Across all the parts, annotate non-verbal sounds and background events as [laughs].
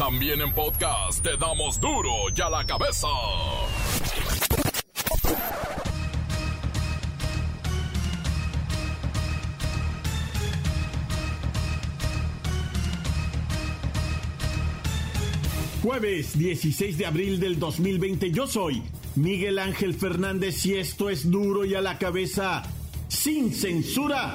También en podcast te damos duro y a la cabeza. Jueves 16 de abril del 2020 yo soy Miguel Ángel Fernández y esto es duro y a la cabeza sin censura.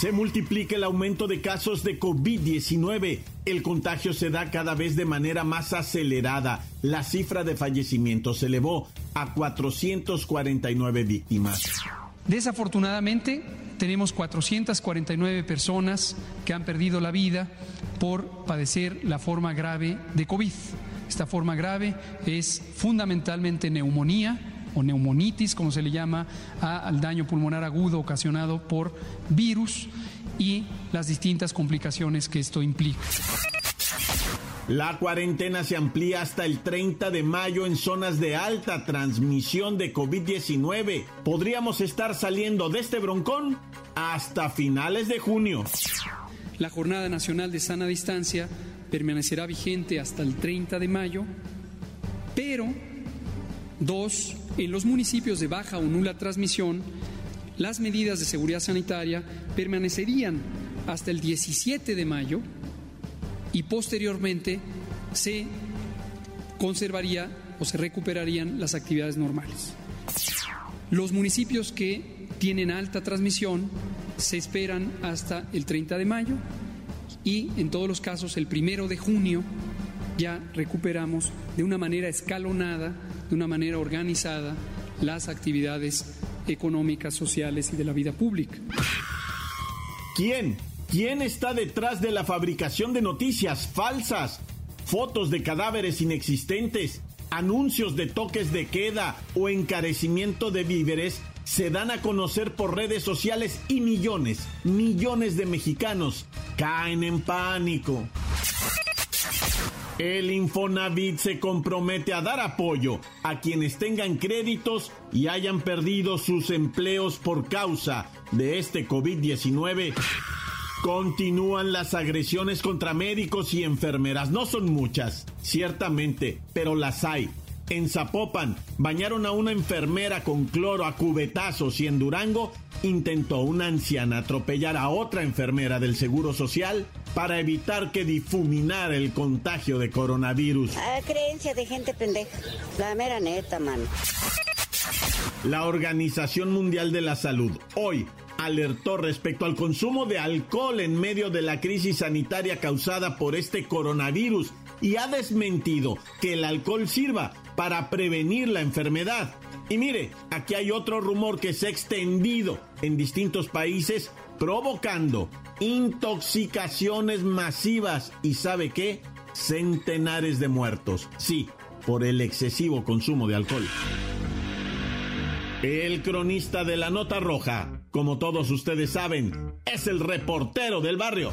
Se multiplica el aumento de casos de COVID-19. El contagio se da cada vez de manera más acelerada. La cifra de fallecimientos se elevó a 449 víctimas. Desafortunadamente, tenemos 449 personas que han perdido la vida por padecer la forma grave de COVID. Esta forma grave es fundamentalmente neumonía o neumonitis, como se le llama, al daño pulmonar agudo ocasionado por virus y las distintas complicaciones que esto implica. La cuarentena se amplía hasta el 30 de mayo en zonas de alta transmisión de COVID-19. Podríamos estar saliendo de este broncón hasta finales de junio. La Jornada Nacional de Sana Distancia permanecerá vigente hasta el 30 de mayo, pero dos, en los municipios de baja o nula transmisión, las medidas de seguridad sanitaria permanecerían hasta el 17 de mayo y posteriormente se conservaría o se recuperarían las actividades normales. Los municipios que tienen alta transmisión se esperan hasta el 30 de mayo y en todos los casos el primero de junio ya recuperamos de una manera escalonada, de una manera organizada, las actividades económicas, sociales y de la vida pública. ¿Quién? ¿Quién está detrás de la fabricación de noticias falsas? Fotos de cadáveres inexistentes, anuncios de toques de queda o encarecimiento de víveres se dan a conocer por redes sociales y millones, millones de mexicanos caen en pánico. El Infonavit se compromete a dar apoyo a quienes tengan créditos y hayan perdido sus empleos por causa de este COVID-19. Continúan las agresiones contra médicos y enfermeras. No son muchas, ciertamente, pero las hay. En Zapopan bañaron a una enfermera con cloro a cubetazos y en Durango intentó una anciana atropellar a otra enfermera del Seguro Social para evitar que difuminara el contagio de coronavirus. A creencia de gente pendeja. La mera neta, man. La Organización Mundial de la Salud hoy alertó respecto al consumo de alcohol en medio de la crisis sanitaria causada por este coronavirus y ha desmentido que el alcohol sirva para prevenir la enfermedad. Y mire, aquí hay otro rumor que se ha extendido en distintos países provocando intoxicaciones masivas y sabe qué, centenares de muertos. Sí, por el excesivo consumo de alcohol. El cronista de la nota roja, como todos ustedes saben, es el reportero del barrio.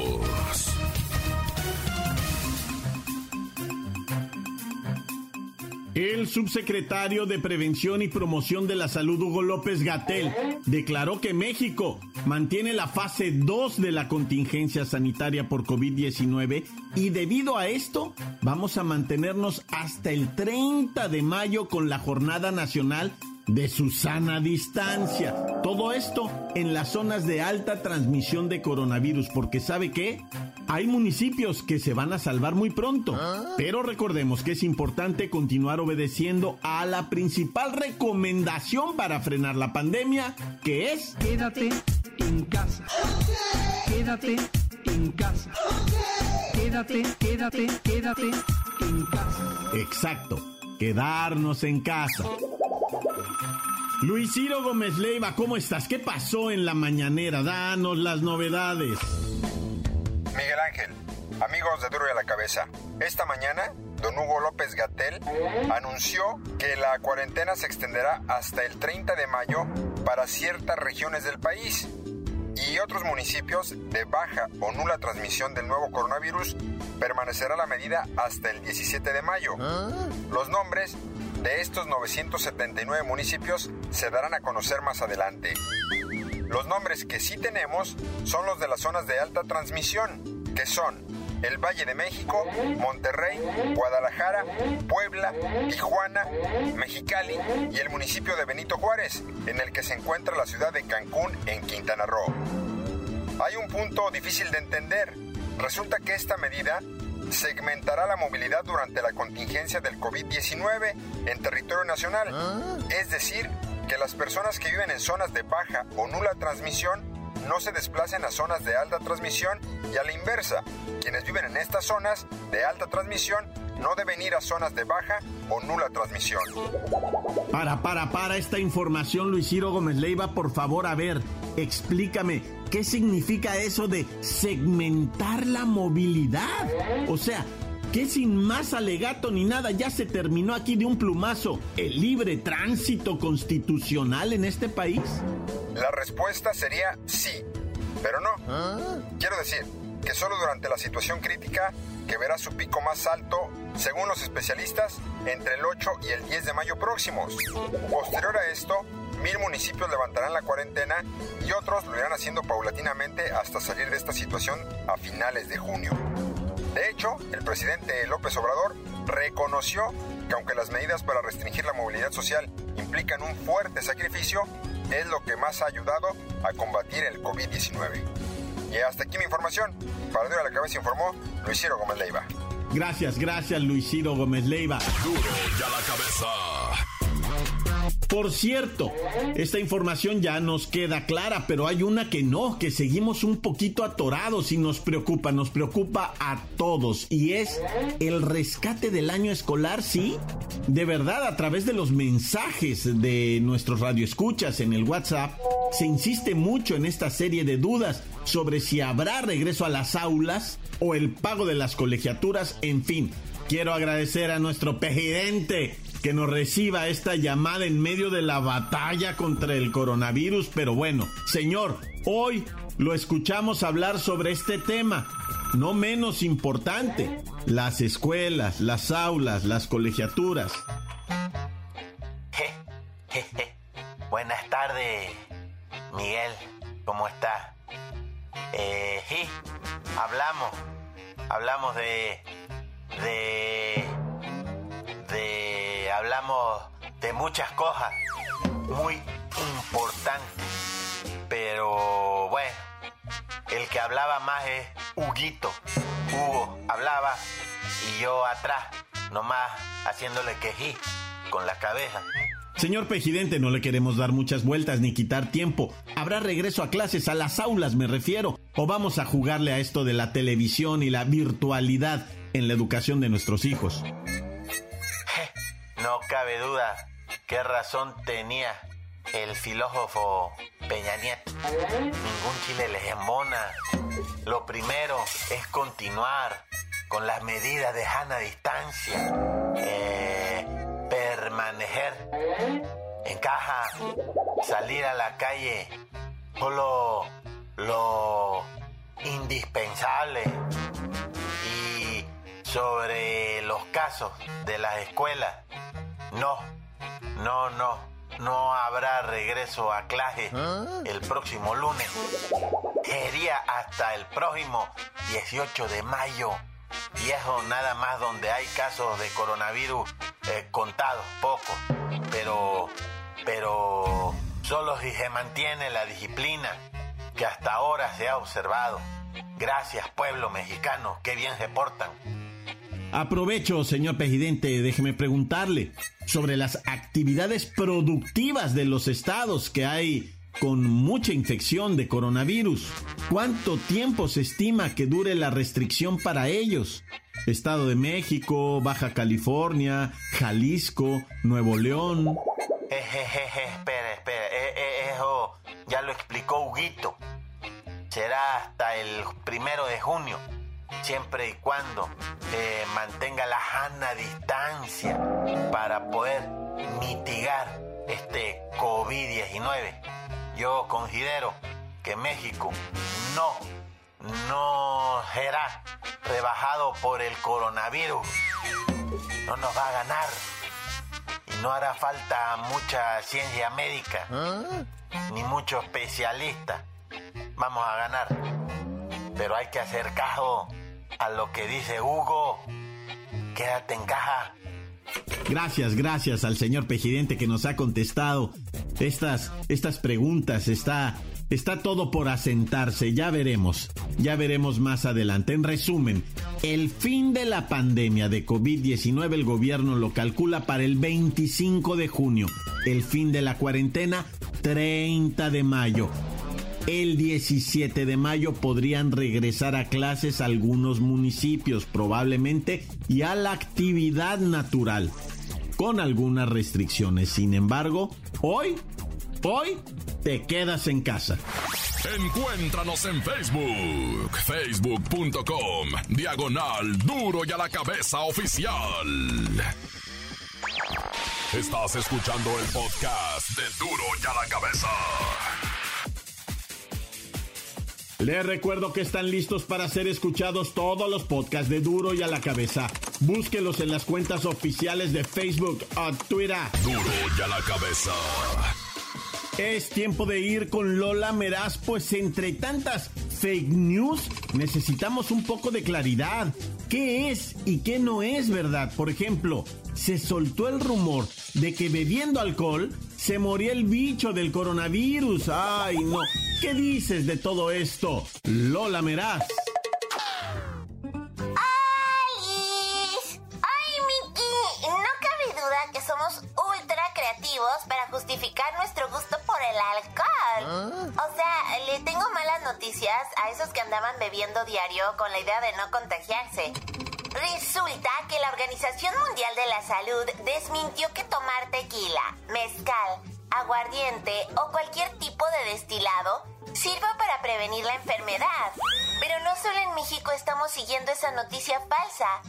El subsecretario de Prevención y Promoción de la Salud, Hugo López Gatel, declaró que México mantiene la fase 2 de la contingencia sanitaria por COVID-19 y debido a esto vamos a mantenernos hasta el 30 de mayo con la Jornada Nacional de su sana distancia. Todo esto en las zonas de alta transmisión de coronavirus, porque ¿sabe qué? Hay municipios que se van a salvar muy pronto, pero recordemos que es importante continuar obedeciendo a la principal recomendación para frenar la pandemia, que es... Quédate en casa. Quédate en casa. Quédate, quédate, quédate en casa. Exacto, quedarnos en casa. Luis Ciro Gómez Leiva, ¿cómo estás? ¿Qué pasó en la mañanera? Danos las novedades. Miguel Ángel, amigos de Duro y a la Cabeza, esta mañana don Hugo López Gatel anunció que la cuarentena se extenderá hasta el 30 de mayo para ciertas regiones del país y otros municipios de baja o nula transmisión del nuevo coronavirus permanecerá la medida hasta el 17 de mayo. Los nombres de estos 979 municipios se darán a conocer más adelante. Los nombres que sí tenemos son los de las zonas de alta transmisión, que son el Valle de México, Monterrey, Guadalajara, Puebla, Tijuana, Mexicali y el municipio de Benito Juárez, en el que se encuentra la ciudad de Cancún en Quintana Roo. Hay un punto difícil de entender. Resulta que esta medida segmentará la movilidad durante la contingencia del COVID-19 en territorio nacional. Es decir, que las personas que viven en zonas de baja o nula transmisión no se desplacen a zonas de alta transmisión y a la inversa, quienes viven en estas zonas de alta transmisión no deben ir a zonas de baja o nula transmisión. Para, para, para esta información, Luis Ciro Gómez Leiva, por favor, a ver, explícame, ¿qué significa eso de segmentar la movilidad? O sea, que sin más alegato ni nada ya se terminó aquí de un plumazo el libre tránsito constitucional en este país? La respuesta sería sí, pero no. Quiero decir que solo durante la situación crítica, que verá su pico más alto, según los especialistas, entre el 8 y el 10 de mayo próximos. Posterior a esto, mil municipios levantarán la cuarentena y otros lo irán haciendo paulatinamente hasta salir de esta situación a finales de junio. De hecho, el presidente López Obrador reconoció que aunque las medidas para restringir la movilidad social implican un fuerte sacrificio, es lo que más ha ayudado a combatir el COVID-19. Y hasta aquí mi información. Para Duro a la Cabeza informó Luis Ciro Gómez Leiva. Gracias, gracias Luis Ciro Gómez Leiva. Duro y a la cabeza. Por cierto, esta información ya nos queda clara, pero hay una que no, que seguimos un poquito atorados y nos preocupa, nos preocupa a todos. Y es el rescate del año escolar, ¿sí? De verdad, a través de los mensajes de nuestros radioescuchas en el WhatsApp, se insiste mucho en esta serie de dudas sobre si habrá regreso a las aulas o el pago de las colegiaturas, en fin. Quiero agradecer a nuestro presidente que nos reciba esta llamada en medio de la batalla contra el coronavirus, pero bueno, señor, hoy lo escuchamos hablar sobre este tema, no menos importante, las escuelas, las aulas, las colegiaturas. Buenas tardes, Miguel, ¿cómo está? Eh, hablamos, hablamos de, de, hablamos de muchas cosas muy importantes, pero bueno, el que hablaba más es Huguito, Hugo hablaba y yo atrás, nomás haciéndole quejí con la cabeza. Señor presidente, no le queremos dar muchas vueltas ni quitar tiempo. ¿Habrá regreso a clases, a las aulas me refiero? ¿O vamos a jugarle a esto de la televisión y la virtualidad en la educación de nuestros hijos? Cabe duda qué razón tenía el filósofo Peña Nieto. Ningún chile les embona. Lo primero es continuar con las medidas de sana distancia. Eh, permanecer en caja, salir a la calle, solo lo indispensable. Y sobre los casos de las escuelas, no, no, no, no habrá regreso a clase el próximo lunes. Sería hasta el próximo 18 de mayo. Y eso nada más donde hay casos de coronavirus eh, contados, pocos. Pero, pero solo si se mantiene la disciplina que hasta ahora se ha observado. Gracias pueblo mexicano, qué bien se portan. Aprovecho, señor presidente, déjeme preguntarle sobre las actividades productivas de los estados que hay con mucha infección de coronavirus. ¿Cuánto tiempo se estima que dure la restricción para ellos? Estado de México, Baja California, Jalisco, Nuevo León. Espera, espera, eso ya lo explicó Huguito. Será hasta el primero de junio, siempre y cuando eh, mantenga la sana distancia para poder mitigar este COVID-19. Yo considero que México no, no será rebajado por el coronavirus. No nos va a ganar. Y no hará falta mucha ciencia médica, ni mucho especialista. Vamos a ganar. Pero hay que hacer caso a lo que dice Hugo. Quédate en caja. Gracias, gracias al señor presidente que nos ha contestado estas, estas preguntas. Está, está todo por asentarse. Ya veremos, ya veremos más adelante. En resumen, el fin de la pandemia de COVID-19 el gobierno lo calcula para el 25 de junio. El fin de la cuarentena, 30 de mayo. El 17 de mayo podrían regresar a clases algunos municipios, probablemente, y a la actividad natural, con algunas restricciones. Sin embargo, hoy, hoy, te quedas en casa. Encuéntranos en Facebook, facebook.com, diagonal duro y a la cabeza oficial. Estás escuchando el podcast de duro y a la cabeza. Les recuerdo que están listos para ser escuchados todos los podcasts de Duro y a la cabeza. Búsquelos en las cuentas oficiales de Facebook o Twitter. Duro y a la cabeza. Es tiempo de ir con Lola Meraz, pues entre tantas fake news necesitamos un poco de claridad. ¿Qué es y qué no es verdad? Por ejemplo, se soltó el rumor de que bebiendo alcohol se moría el bicho del coronavirus. Ay, no. ¿Qué dices de todo esto? Lola Meraz. Ultra creativos para justificar nuestro gusto por el alcohol. O sea, le tengo malas noticias a esos que andaban bebiendo diario con la idea de no contagiarse. Resulta que la Organización Mundial de la Salud desmintió que tomar tequila, mezcal, aguardiente o cualquier tipo de destilado sirva para prevenir la enfermedad. Pero no solo en México estamos siguiendo esa noticia falsa.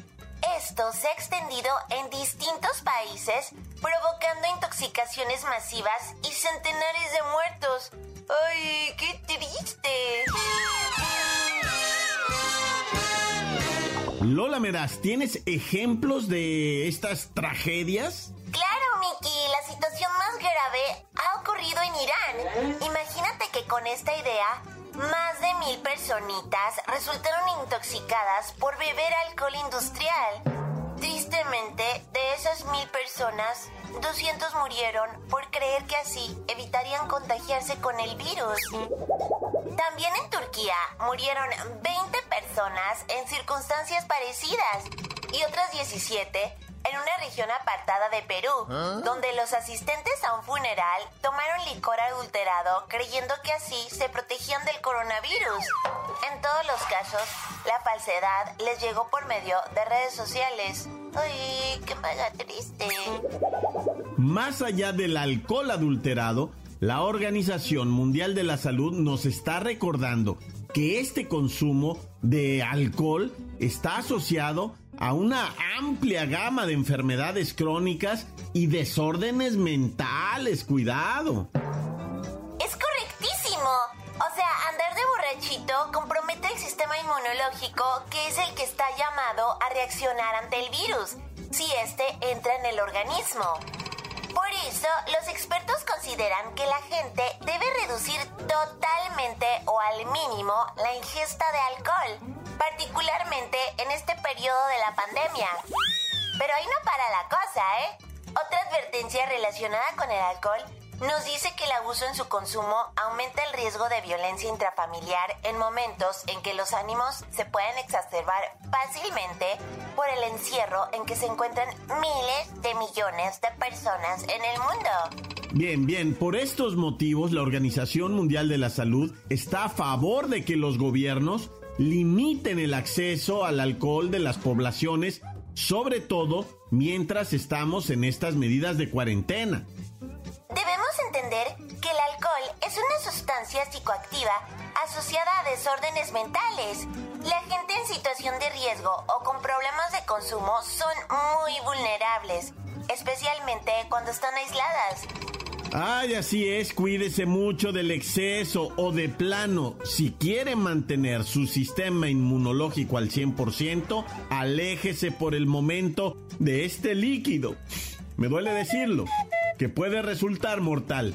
Esto se ha extendido en distintos países, provocando intoxicaciones masivas y centenares de muertos. ¡Ay, qué triste! Lola Meraz, ¿tienes ejemplos de estas tragedias? Claro, Miki, la situación más grave ha ocurrido en Irán. Imagínate que con esta idea, más de mil personitas resultaron intoxicadas por beber alcohol industrial. Tristemente, de esas mil personas, 200 murieron por creer que así evitarían contagiarse con el virus. También en Turquía murieron 20 personas en circunstancias parecidas y otras 17 en una región apartada de Perú, donde los asistentes a un funeral tomaron licor adulterado creyendo que así se protegían del coronavirus. En todos los casos, la falsedad les llegó por medio de redes sociales. ¡Ay, qué mega triste! Más allá del alcohol adulterado, la Organización Mundial de la Salud nos está recordando que este consumo de alcohol está asociado a una amplia gama de enfermedades crónicas y desórdenes mentales. Cuidado. Es correctísimo. O sea, andar de borrachito compromete el sistema inmunológico, que es el que está llamado a reaccionar ante el virus, si este entra en el organismo. Por eso, los expertos consideran que la gente debe reducir totalmente o al mínimo la ingesta de alcohol, particularmente en este periodo de la pandemia. Pero ahí no para la cosa, ¿eh? Otra advertencia relacionada con el alcohol nos dice que el abuso en su consumo aumenta el riesgo de violencia intrafamiliar en momentos en que los ánimos se pueden exacerbar fácilmente por el encierro en que se encuentran miles de millones de personas en el mundo. Bien, bien, por estos motivos la Organización Mundial de la Salud está a favor de que los gobiernos limiten el acceso al alcohol de las poblaciones, sobre todo mientras estamos en estas medidas de cuarentena. Sustancia psicoactiva asociada a desórdenes mentales. La gente en situación de riesgo o con problemas de consumo son muy vulnerables, especialmente cuando están aisladas. Ay, así es, cuídese mucho del exceso o de plano. Si quiere mantener su sistema inmunológico al 100%, aléjese por el momento de este líquido. Me duele decirlo, que puede resultar mortal.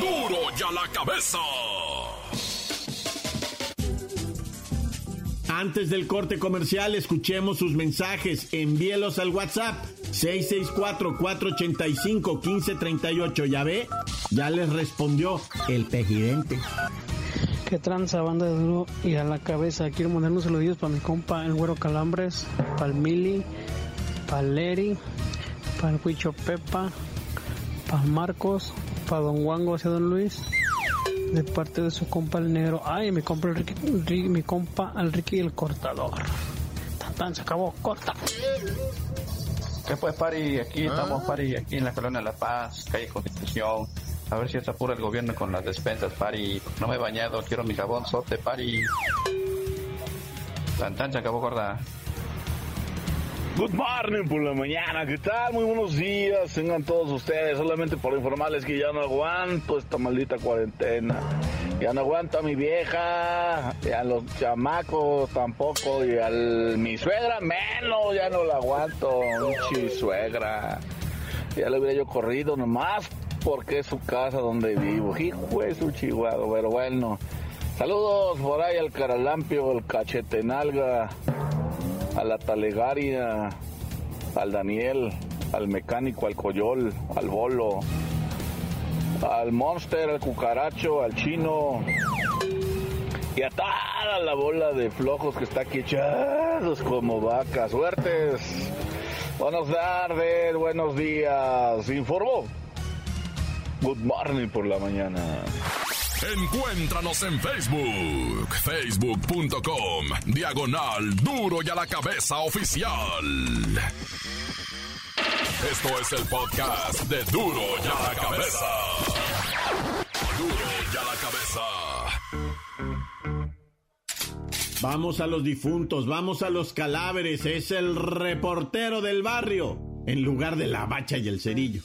¡Duro ya la cabeza! Antes del corte comercial, escuchemos sus mensajes. Envíelos al WhatsApp 664-485-1538. ¿Ya ve? Ya les respondió el presidente. ¿Qué tranza, banda de duro y a la cabeza? Quiero mandar unos saludos para mi compa, el güero Calambres, para el Mili, para el Leri, para el Huicho Pepa, para Marcos, para Don Wango hacia Don Luis, de parte de su compa el negro. Ay, mi compa, el mi compa al Ricky el cortador. Tan, tan, se acabó, corta. ¿Qué pues, Pari? Aquí ah. estamos, Pari, aquí en la Colonia La Paz, calle Constitución. A ver si está apura el gobierno con las despensas, Pari. No me he bañado, quiero mi jabón sote, Pari. Tan, tan, se acabó, corta. Good morning por la mañana, ¿qué tal? Muy buenos días, tengan todos ustedes. Solamente por informarles que ya no aguanto esta maldita cuarentena. Ya no aguanto a mi vieja, y a los chamacos tampoco, y a mi suegra menos, ya no la aguanto. Mi suegra. Ya le hubiera yo corrido nomás porque es su casa donde vivo. Hijo es su pero bueno. Saludos por ahí al caralampio, el cachetenalga a la Talegaria, al Daniel, al mecánico, al Coyol, al Bolo, al Monster, al Cucaracho, al Chino y a toda la bola de flojos que está aquí echados como vacas. Suertes. Buenas tardes, buenos días. Informó. Good morning por la mañana. Encuéntranos en Facebook, facebook.com, diagonal duro y a la cabeza oficial. Esto es el podcast de duro y a la cabeza. Duro y a la cabeza. Vamos a los difuntos, vamos a los cadáveres, es el reportero del barrio, en lugar de la bacha y el cerillo.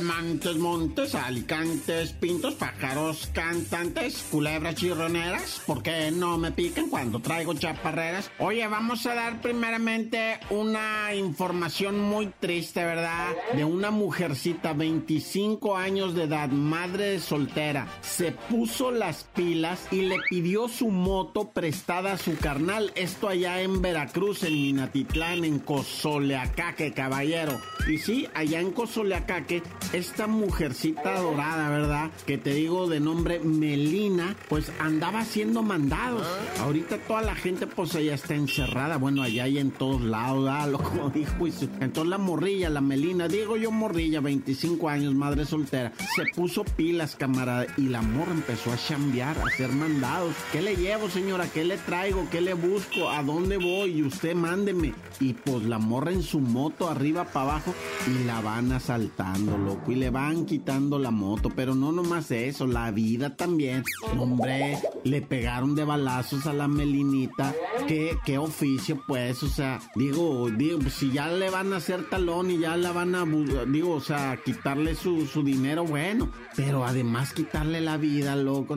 Montes, montes, alicantes, pintos, pájaros, cantantes, culebras chirroneras, ¿por qué no me pican cuando traigo chaparreras? Oye, vamos a dar primeramente una información muy triste, ¿verdad? De una mujercita, 25 años de edad, madre soltera, se puso las pilas y le pidió su moto prestada a su carnal, esto allá en Veracruz, en Minatitlán, en Cozoleacaque, caballero. Y sí, allá en Cozoleacaque esta mujercita dorada, ¿verdad? Que te digo de nombre Melina, pues andaba haciendo mandados. Ahorita toda la gente pues allá está encerrada, bueno, allá y en todos lados, ¿verdad? [laughs] Lo como dijo, pues, entonces la morrilla, la Melina, digo yo morrilla, 25 años, madre soltera, se puso pilas, camarada, y la morra empezó a chambear, a hacer mandados. ¿Qué le llevo, señora? ¿Qué le traigo? ¿Qué le busco? ¿A dónde voy? Y usted mándeme. Y pues la morra en su moto arriba para abajo y la van asaltando, y le van quitando la moto, pero no nomás eso, la vida también. Hombre, le pegaron de balazos a la Melinita. ¿Qué, qué oficio, pues? O sea, digo, digo, si ya le van a hacer talón y ya la van a, digo, o sea, quitarle su, su dinero, bueno, pero además quitarle la vida, loco,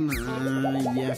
ya.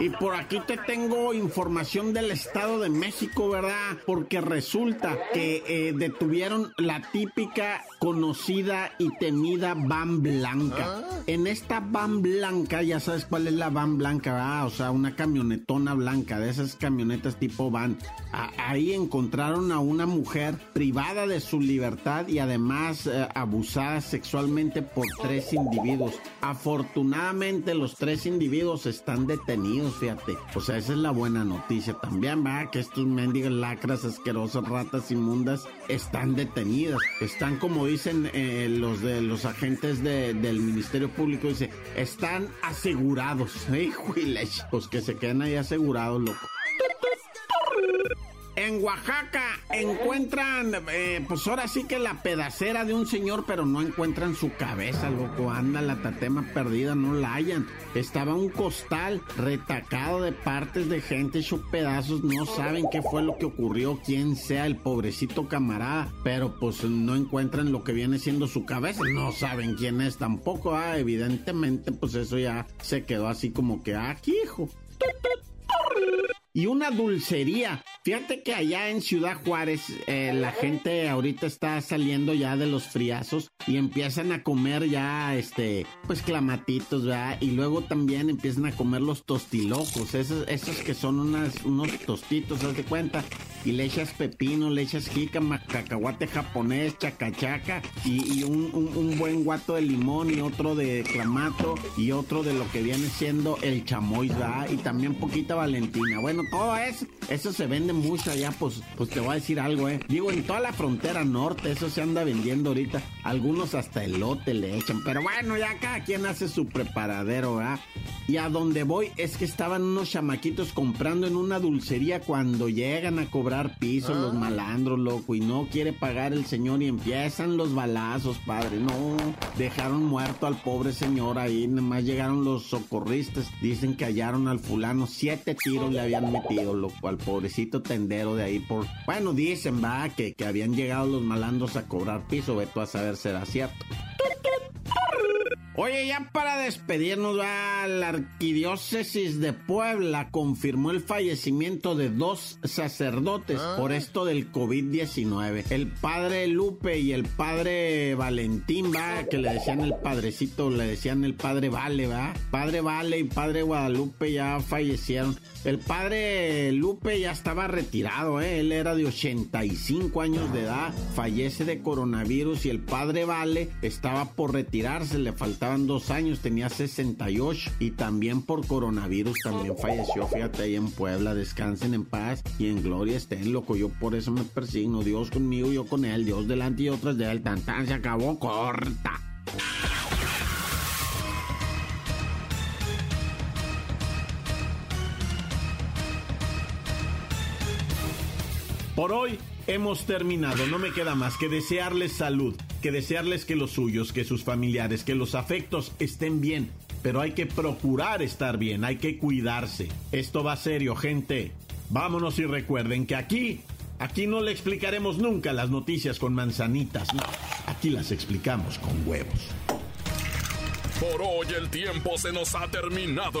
Y por aquí te tengo información del Estado de México, ¿verdad? Porque resulta que eh, detuvieron la típica, conocida y temida van blanca. Ah. En esta van blanca, ya sabes cuál es la van blanca, ¿verdad? O sea, una camionetona blanca, de esas camionetas tipo van. ahí encontraron a una mujer privada de su libertad y además eh, abusada sexualmente por tres individuos. Afortunadamente los tres individuos están detenidos, fíjate. O sea, esa es la buena noticia también, va, que estos mendigos lacras asquerosas, ratas inmundas, están detenidas. Están, como dicen eh, los de los agentes del Ministerio Público, dice, están asegurados. [laughs] Pues que se queden ahí asegurados, loco. En Oaxaca encuentran, eh, pues ahora sí que la pedacera de un señor, pero no encuentran su cabeza, loco. Anda la tatema perdida, no la hayan. Estaba un costal retacado de partes de gente hecho pedazos. No saben qué fue lo que ocurrió, quién sea el pobrecito camarada, pero pues no encuentran lo que viene siendo su cabeza. No saben quién es tampoco. Ah, evidentemente, pues eso ya se quedó así como que aquí, hijo y una dulcería. Fíjate que allá en Ciudad Juárez eh, la gente ahorita está saliendo ya de los friazos y empiezan a comer ya, este, pues clamatitos, ¿verdad? Y luego también empiezan a comer los tostilocos, esos, esos que son unas, unos tostitos, haz de cuenta. Y le echas pepino, le echas jícama, cacahuate japonés, chacachaca y, y un, un, buen guato de limón y otro de clamato y otro de lo que viene siendo el chamoy, ¿verdad? Y también poquita valentina. Bueno, todo eso, eso se vende mucho allá, pues, pues te voy a decir algo, eh. Digo, en toda la frontera norte, eso se anda vendiendo ahorita. Algunos hasta elote le echan, pero bueno, ya cada quien hace su preparadero, ¿verdad? Y a donde voy es que estaban unos chamaquitos comprando en una dulcería cuando llegan a cobrar piso los ah. malandros, loco, y no quiere pagar el señor y empiezan los balazos, padre. No, dejaron muerto al pobre señor ahí, nomás llegaron los socorristas, dicen que hallaron al fulano, siete tiros le habían metido, loco, al pobrecito tendero de ahí por... Bueno, dicen, va, que, que habían llegado los malandros a cobrar piso, veto a saber será cierto. Oye, ya para despedirnos, va, la arquidiócesis de Puebla confirmó el fallecimiento de dos sacerdotes ah. por esto del COVID-19. El padre Lupe y el padre Valentín, va, que le decían el padrecito, le decían el padre Vale, va. Padre Vale y padre Guadalupe ya fallecieron. El padre Lupe ya estaba retirado, ¿eh? él era de 85 años de edad, fallece de coronavirus y el padre Vale estaba por retirarse, le dos años, tenía 68 y también por coronavirus también falleció, fíjate ahí en Puebla, descansen en paz y en gloria estén, loco, yo por eso me persigno, Dios conmigo, yo con él, Dios delante y otras de él, tan se acabó, corta. Por hoy hemos terminado. No me queda más que desearles salud, que desearles que los suyos, que sus familiares, que los afectos estén bien. Pero hay que procurar estar bien, hay que cuidarse. Esto va serio, gente. Vámonos y recuerden que aquí, aquí no le explicaremos nunca las noticias con manzanitas. No, aquí las explicamos con huevos. Por hoy el tiempo se nos ha terminado.